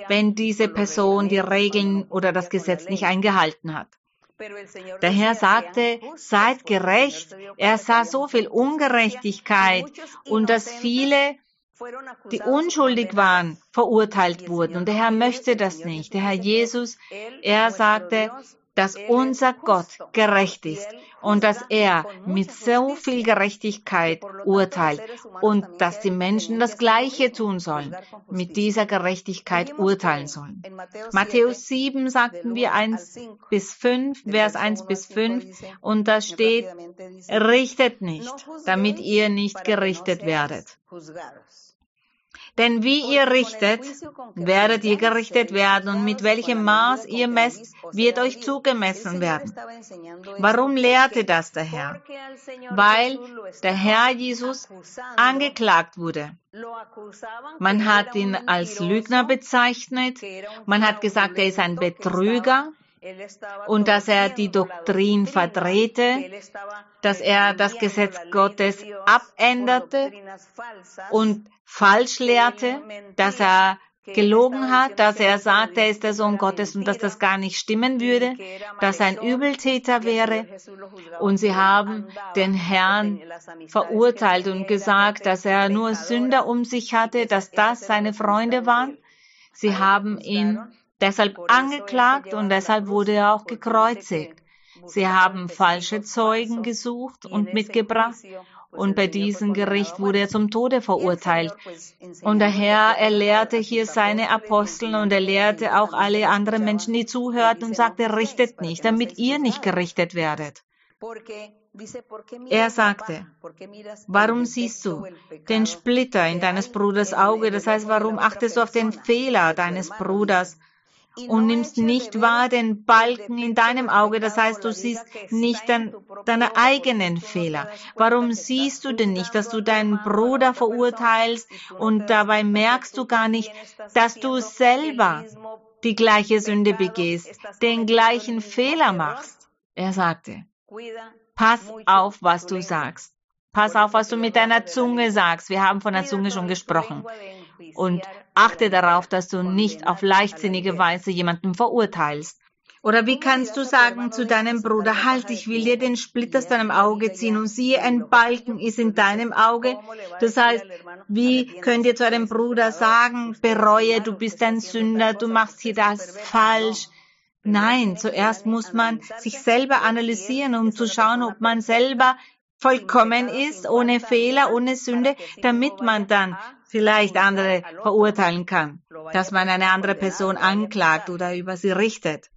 Speaker 1: wenn diese Person die Regeln oder das Gesetz nicht eingehalten hat. Der Herr sagte, seid gerecht. Er sah so viel Ungerechtigkeit und dass viele, die unschuldig waren, verurteilt wurden. Und der Herr möchte das nicht. Der Herr Jesus, er sagte, dass unser Gott gerecht ist und dass er mit so viel Gerechtigkeit urteilt und dass die Menschen das Gleiche tun sollen, mit dieser Gerechtigkeit urteilen sollen. Matthäus 7 sagten wir 1 bis 5, Vers 1 bis 5 und da steht, richtet nicht, damit ihr nicht gerichtet werdet. Denn wie ihr richtet, werdet ihr gerichtet werden und mit welchem Maß ihr messt, wird euch zugemessen werden. Warum lehrte das der Herr? Weil der Herr Jesus angeklagt wurde. Man hat ihn als Lügner bezeichnet. Man hat gesagt, er ist ein Betrüger und dass er die Doktrin verdrehte, dass er das Gesetz Gottes abänderte und falsch lehrte, dass er gelogen hat, dass er sagte, er ist der Sohn Gottes und dass das gar nicht stimmen würde, dass er ein Übeltäter wäre. Und sie haben den Herrn verurteilt und gesagt, dass er nur Sünder um sich hatte, dass das seine Freunde waren. Sie haben ihn deshalb angeklagt und deshalb wurde er auch gekreuzigt. Sie haben falsche Zeugen gesucht und mitgebracht und bei diesem Gericht wurde er zum Tode verurteilt. Und der Herr, er lehrte hier seine Apostel und er lehrte auch alle anderen Menschen, die zuhörten und sagte, richtet nicht, damit ihr nicht gerichtet werdet. Er sagte, warum siehst du den Splitter in deines Bruders Auge? Das heißt, warum achtest du auf den Fehler deines Bruders? Und nimmst nicht wahr den Balken in deinem Auge. Das heißt, du siehst nicht dein, deine eigenen Fehler. Warum siehst du denn nicht, dass du deinen Bruder verurteilst und dabei merkst du gar nicht, dass du selber die gleiche Sünde begehst, den gleichen Fehler machst? Er sagte, pass auf, was du sagst. Pass auf, was du mit deiner Zunge sagst. Wir haben von der Zunge schon gesprochen. Und achte darauf, dass du nicht auf leichtsinnige Weise jemanden verurteilst. Oder wie kannst du sagen zu deinem Bruder, halt, ich will dir den Splitter aus deinem Auge ziehen und siehe, ein Balken ist in deinem Auge. Das heißt, wie könnt ihr zu einem Bruder sagen, bereue, du bist ein Sünder, du machst hier das falsch. Nein, zuerst muss man sich selber analysieren, um zu schauen, ob man selber vollkommen ist, ohne Fehler, ohne Sünde, damit man dann vielleicht andere verurteilen kann, dass man eine andere Person anklagt oder über sie richtet.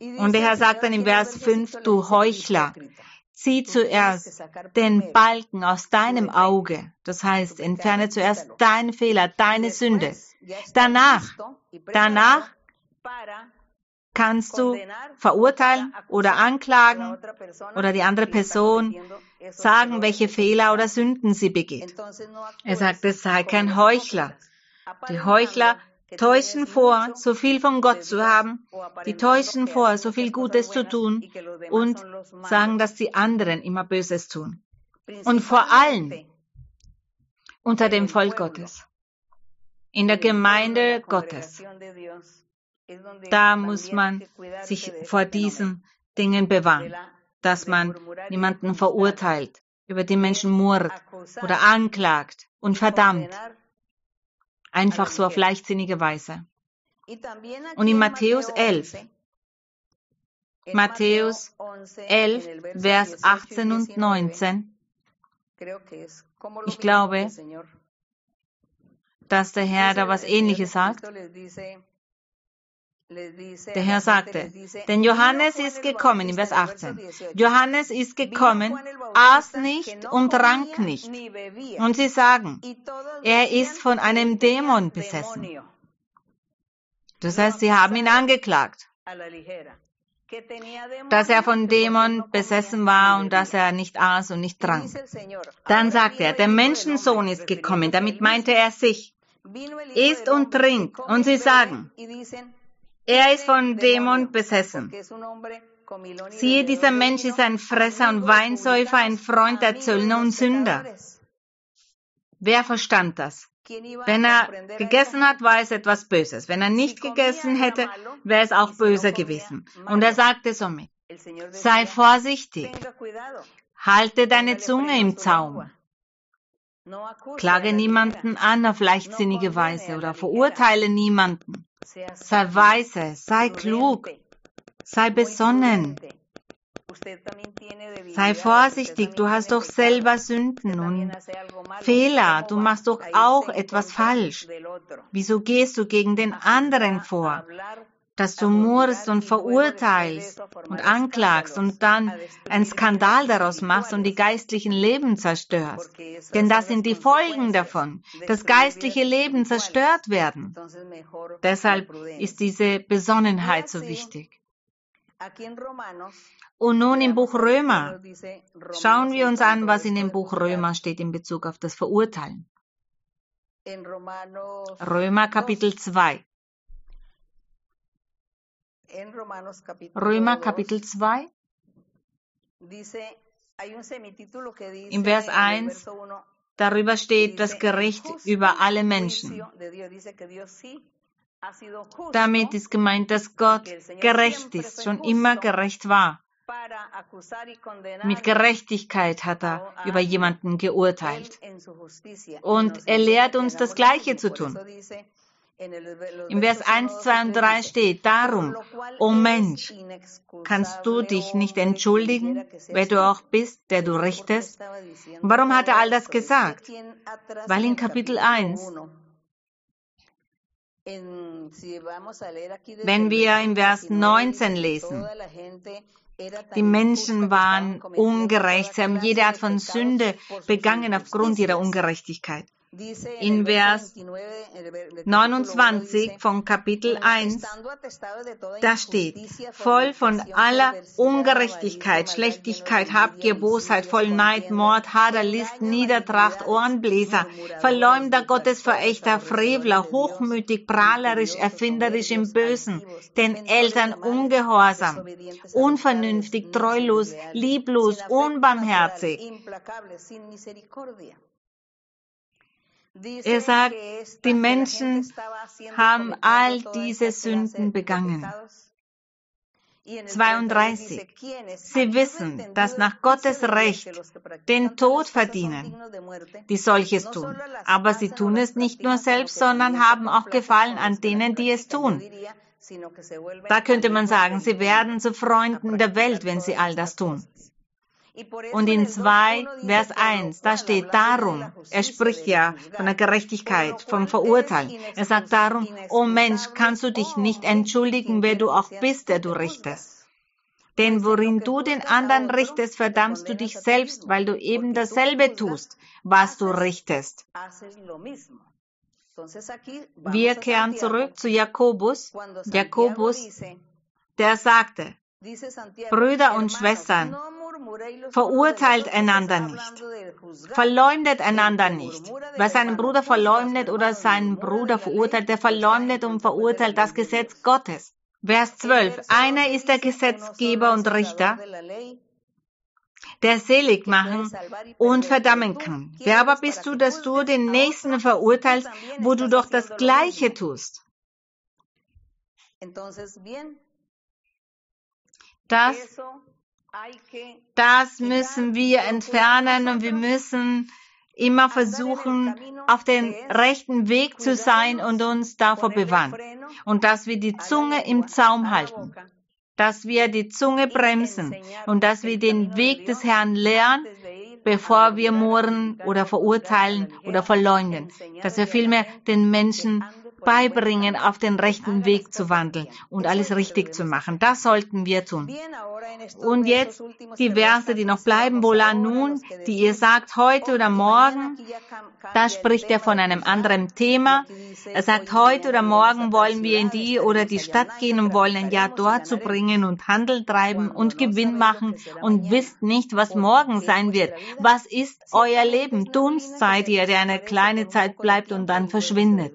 Speaker 1: Und der Herr sagt dann im Vers 5, du Heuchler, zieh zuerst den Balken aus deinem Auge. Das heißt, entferne zuerst deinen Fehler, deine Sünde. Danach, danach kannst du verurteilen oder anklagen oder die andere Person sagen, welche Fehler oder Sünden sie begeht. Er sagt, es sei kein Heuchler. Die Heuchler täuschen vor, so viel von Gott zu haben, die täuschen vor, so viel Gutes zu tun und sagen, dass die anderen immer Böses tun. Und vor allem unter dem Volk Gottes, in der Gemeinde Gottes. Da muss man sich vor diesen Dingen bewahren, dass man niemanden verurteilt, über die Menschen murrt oder anklagt und verdammt. Einfach so auf leichtsinnige Weise. Und in Matthäus 11, Matthäus 11, Vers 18 und 19, ich glaube, dass der Herr da was Ähnliches sagt. Der Herr sagte, denn Johannes ist gekommen, in Vers 18, Johannes ist gekommen, aß nicht und trank nicht. Und sie sagen, er ist von einem Dämon besessen. Das heißt, sie haben ihn angeklagt, dass er von Dämon besessen war und dass er nicht aß und nicht trank. Dann sagt er, der Menschensohn ist gekommen, damit meinte er sich, isst und trinkt. Und sie sagen, er ist von Dämon besessen. Siehe, dieser Mensch ist ein Fresser und Weinsäufer, ein Freund der Zöllner und Sünder. Wer verstand das? Wenn er gegessen hat, war es etwas Böses. Wenn er nicht gegessen hätte, wäre es auch böse gewesen. Und er sagte somit, sei vorsichtig, halte deine Zunge im Zaum. Klage niemanden an auf leichtsinnige Weise oder verurteile niemanden. Sei weise, sei klug, sei besonnen. Sei vorsichtig, du hast doch selber Sünden und Fehler, du machst doch auch etwas falsch. Wieso gehst du gegen den anderen vor? Dass du murrst und verurteilst und anklagst und dann einen Skandal daraus machst und die geistlichen Leben zerstörst. Denn das sind die Folgen davon, dass geistliche Leben zerstört werden. Deshalb ist diese Besonnenheit so wichtig. Und nun im Buch Römer. Schauen wir uns an, was in dem Buch Römer steht in Bezug auf das Verurteilen. Römer Kapitel 2. Römer Kapitel 2. Im Vers 1 darüber steht das Gericht über alle Menschen. Damit ist gemeint, dass Gott gerecht ist, schon immer gerecht war. Mit Gerechtigkeit hat er über jemanden geurteilt. Und er lehrt uns das Gleiche zu tun. Im Vers 1, 2 und 3 steht, darum, o oh Mensch, kannst du dich nicht entschuldigen, wer du auch bist, der du richtest? Warum hat er all das gesagt? Weil in Kapitel 1, wenn wir im Vers 19 lesen, die Menschen waren ungerecht, sie haben jede Art von Sünde begangen aufgrund ihrer Ungerechtigkeit. In Vers 29 von Kapitel 1, da steht, voll von aller Ungerechtigkeit, Schlechtigkeit, Habgier, Bosheit, voll Neid, Mord, Hader, List, Niedertracht, Ohrenbläser, Verleumder, Gottesverächter, Frevler, hochmütig, prahlerisch, erfinderisch im Bösen, den Eltern ungehorsam, unvernünftig, treulos, lieblos, unbarmherzig. Er sagt, die Menschen haben all diese Sünden begangen. 32. Sie wissen, dass nach Gottes Recht den Tod verdienen, die solches tun. Aber sie tun es nicht nur selbst, sondern haben auch Gefallen an denen, die es tun. Da könnte man sagen, sie werden zu Freunden der Welt, wenn sie all das tun. Und in 2, Vers 1, da steht darum, er spricht ja von der Gerechtigkeit, vom Verurteilen. Er sagt darum, oh Mensch, kannst du dich nicht entschuldigen, wer du auch bist, der du richtest. Denn worin du den anderen richtest, verdammst du dich selbst, weil du eben dasselbe tust, was du richtest. Wir kehren zurück zu Jakobus. Jakobus, der sagte, Brüder und Schwestern, Verurteilt einander nicht. Verleumdet einander nicht. Wer seinen Bruder verleumdet oder seinen Bruder verurteilt, der verleumdet und verurteilt das Gesetz Gottes. Vers 12. Einer ist der Gesetzgeber und Richter, der selig machen und verdammen kann. Wer aber bist du, dass du den Nächsten verurteilst, wo du doch das Gleiche tust? Das das müssen wir entfernen und wir müssen immer versuchen, auf den rechten Weg zu sein und uns davor bewahren. Und dass wir die Zunge im Zaum halten. Dass wir die Zunge bremsen und dass wir den Weg des Herrn lernen, bevor wir murren oder verurteilen oder verleugnen. Dass wir vielmehr den Menschen beibringen, auf den rechten Weg zu wandeln und alles richtig zu machen. Das sollten wir tun. Und jetzt die Verse, die noch bleiben, wohlan nun, die ihr sagt heute oder morgen, da spricht er von einem anderen Thema. Er sagt, heute oder morgen wollen wir in die oder die Stadt gehen und wollen ein Jahr dort zu bringen und Handel treiben und Gewinn machen und wisst nicht, was morgen sein wird. Was ist euer Leben? Dunst seid ihr, der eine kleine Zeit bleibt und dann verschwindet.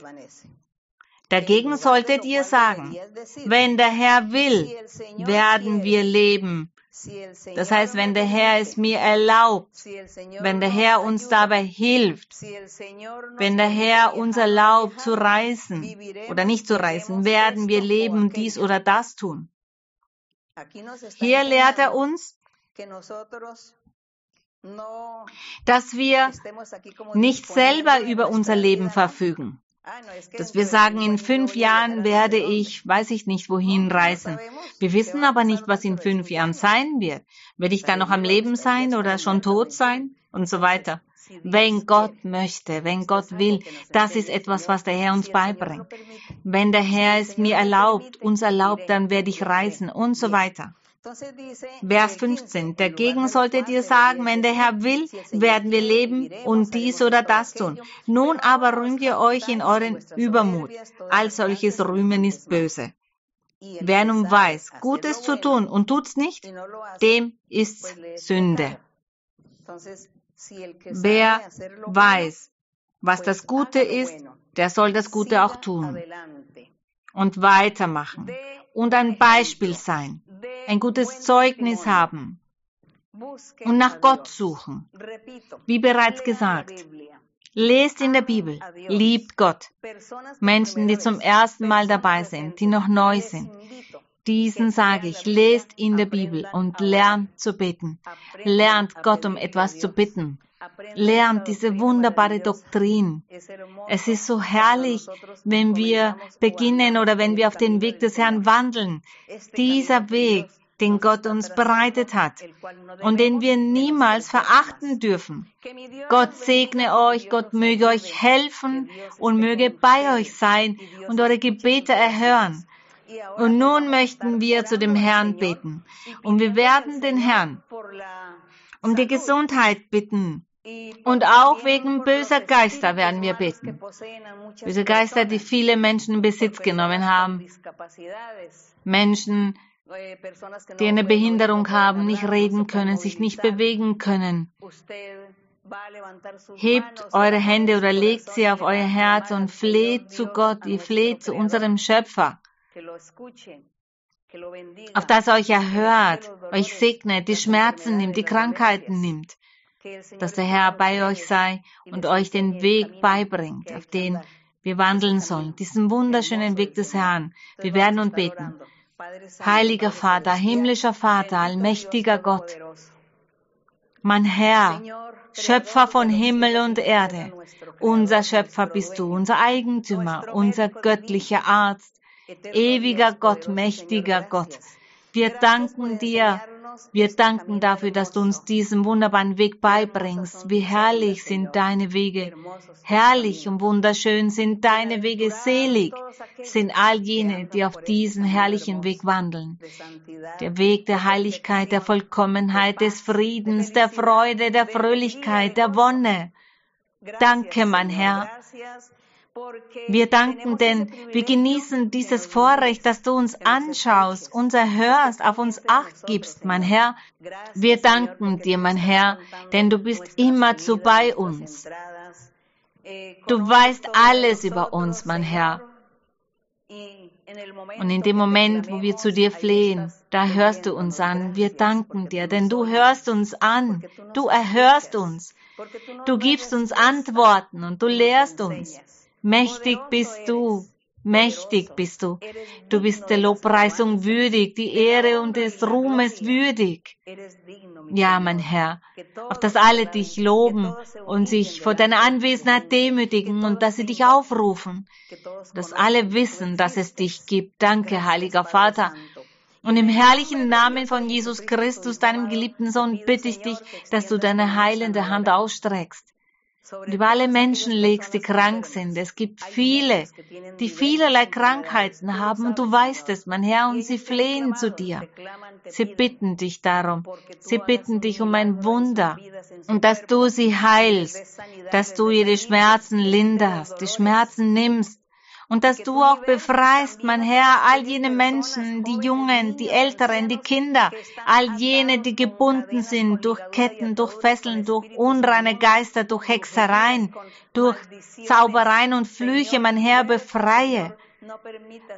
Speaker 1: Dagegen solltet ihr sagen, wenn der Herr will, werden wir leben. Das heißt, wenn der Herr es mir erlaubt, wenn der Herr uns dabei hilft, wenn der Herr uns erlaubt zu reisen oder nicht zu reisen, werden wir leben, dies oder das tun. Hier lehrt er uns, dass wir nicht selber über unser Leben verfügen dass wir sagen, in fünf Jahren werde ich, weiß ich nicht, wohin reisen. Wir wissen aber nicht, was in fünf Jahren sein wird. Werde ich dann noch am Leben sein oder schon tot sein und so weiter. Wenn Gott möchte, wenn Gott will, das ist etwas, was der Herr uns beibringt. Wenn der Herr es mir erlaubt, uns erlaubt, dann werde ich reisen und so weiter. Vers 15. Dagegen solltet ihr sagen, wenn der Herr will, werden wir leben und dies oder das tun. Nun aber rühmt ihr euch in euren Übermut. All solches Rühmen ist böse. Wer nun weiß, Gutes zu tun und tut's nicht, dem ist Sünde. Wer weiß, was das Gute ist, der soll das Gute auch tun und weitermachen und ein Beispiel sein ein gutes Zeugnis haben und nach Gott suchen. Wie bereits gesagt, lest in der Bibel, liebt Gott. Menschen, die zum ersten Mal dabei sind, die noch neu sind. Diesen sage ich, lest in der Bibel und lernt zu beten. Lernt Gott um etwas zu bitten lernt diese wunderbare Doktrin. Es ist so herrlich, wenn wir beginnen oder wenn wir auf den Weg des Herrn wandeln. Dieser Weg, den Gott uns bereitet hat und den wir niemals verachten dürfen. Gott segne euch, Gott möge euch helfen und möge bei euch sein und eure Gebete erhören. Und nun möchten wir zu dem Herrn beten. Und wir werden den Herrn um die Gesundheit bitten und auch wegen böser Geister werden wir beten. Böse Geister, die viele Menschen in Besitz genommen haben. Menschen, die eine Behinderung haben, nicht reden können, sich nicht bewegen können. Hebt eure Hände oder legt sie auf euer Herz und fleht zu Gott, ihr fleht zu unserem Schöpfer. Auf das er euch erhört, euch segnet, die Schmerzen nimmt, die Krankheiten nimmt dass der Herr bei euch sei und euch den Weg beibringt, auf den wir wandeln sollen, diesen wunderschönen Weg des Herrn. Wir werden und beten. Heiliger Vater, himmlischer Vater, allmächtiger Gott, mein Herr, Schöpfer von Himmel und Erde, unser Schöpfer bist du, unser Eigentümer, unser göttlicher Arzt, ewiger Gott, mächtiger Gott. Wir danken dir wir danken dafür, dass du uns diesen wunderbaren Weg beibringst. Wie herrlich sind deine Wege. Herrlich und wunderschön sind deine Wege. Selig sind all jene, die auf diesen herrlichen Weg wandeln. Der Weg der Heiligkeit, der Vollkommenheit, des Friedens, der Freude, der Fröhlichkeit, der Wonne. Danke, mein Herr, wir danken denn, wir genießen dieses Vorrecht, dass du uns anschaust, uns erhörst, auf uns acht gibst, mein Herr. Wir danken dir, mein Herr, denn du bist immerzu bei uns. Du weißt alles über uns, mein Herr. Und in dem Moment, wo wir zu dir flehen, da hörst du uns an. Wir danken dir, denn du hörst uns an. Du erhörst uns. Du gibst uns Antworten und du lehrst uns. Mächtig bist du.
Speaker 2: Mächtig bist du. Du bist der Lobpreisung würdig, die Ehre und des Ruhmes würdig. Ja, mein Herr, auf dass alle dich loben und sich vor deiner Anwesenheit demütigen und dass sie dich aufrufen, dass alle wissen, dass es dich gibt. Danke, heiliger Vater. Und im herrlichen Namen von Jesus Christus, deinem geliebten Sohn, bitte ich dich, dass du deine heilende Hand ausstreckst über alle Menschen legst, die krank sind. Es gibt viele, die vielerlei Krankheiten haben und du weißt es, mein Herr, und sie flehen zu dir. Sie bitten dich darum. Sie bitten dich um ein Wunder und dass du sie heilst, dass du ihre Schmerzen linderst, die Schmerzen nimmst und dass du auch befreist, mein Herr, all jene Menschen, die Jungen, die Älteren, die Kinder, all jene, die gebunden sind durch Ketten, durch Fesseln, durch unreine Geister, durch Hexereien, durch Zaubereien und Flüche, mein Herr, befreie.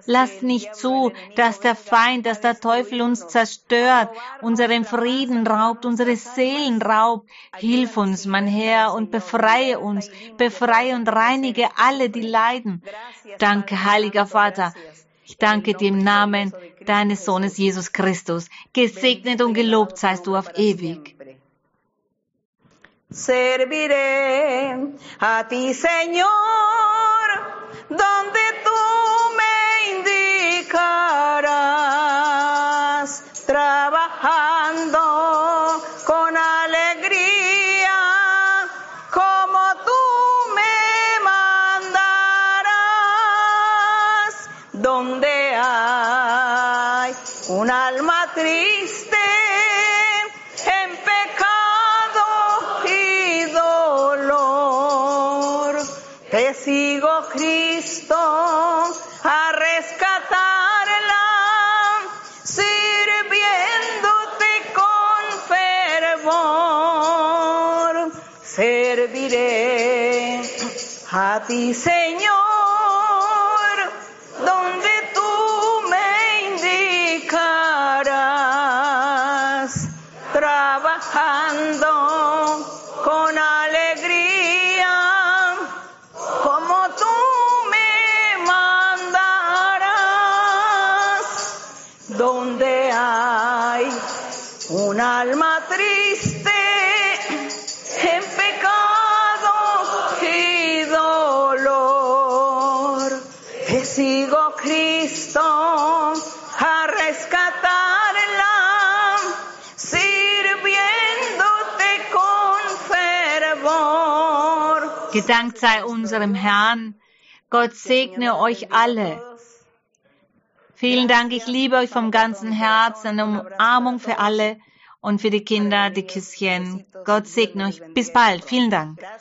Speaker 2: Lass nicht zu, dass der Feind, dass der Teufel uns zerstört, unseren Frieden raubt, unsere Seelen raubt. Hilf uns, mein Herr, und befreie uns, befreie und reinige alle, die leiden. Danke, heiliger Vater. Ich danke dir im Namen deines Sohnes Jesus Christus. Gesegnet und gelobt seist du auf ewig.
Speaker 1: Serviré a ti, Señor, donde a ti,
Speaker 2: Gedankt sei unserem Herrn. Gott segne euch alle. Vielen Dank, ich liebe euch vom ganzen Herzen. Eine Umarmung für alle und für die Kinder, die Küsschen. Gott segne euch. Bis bald. Vielen Dank.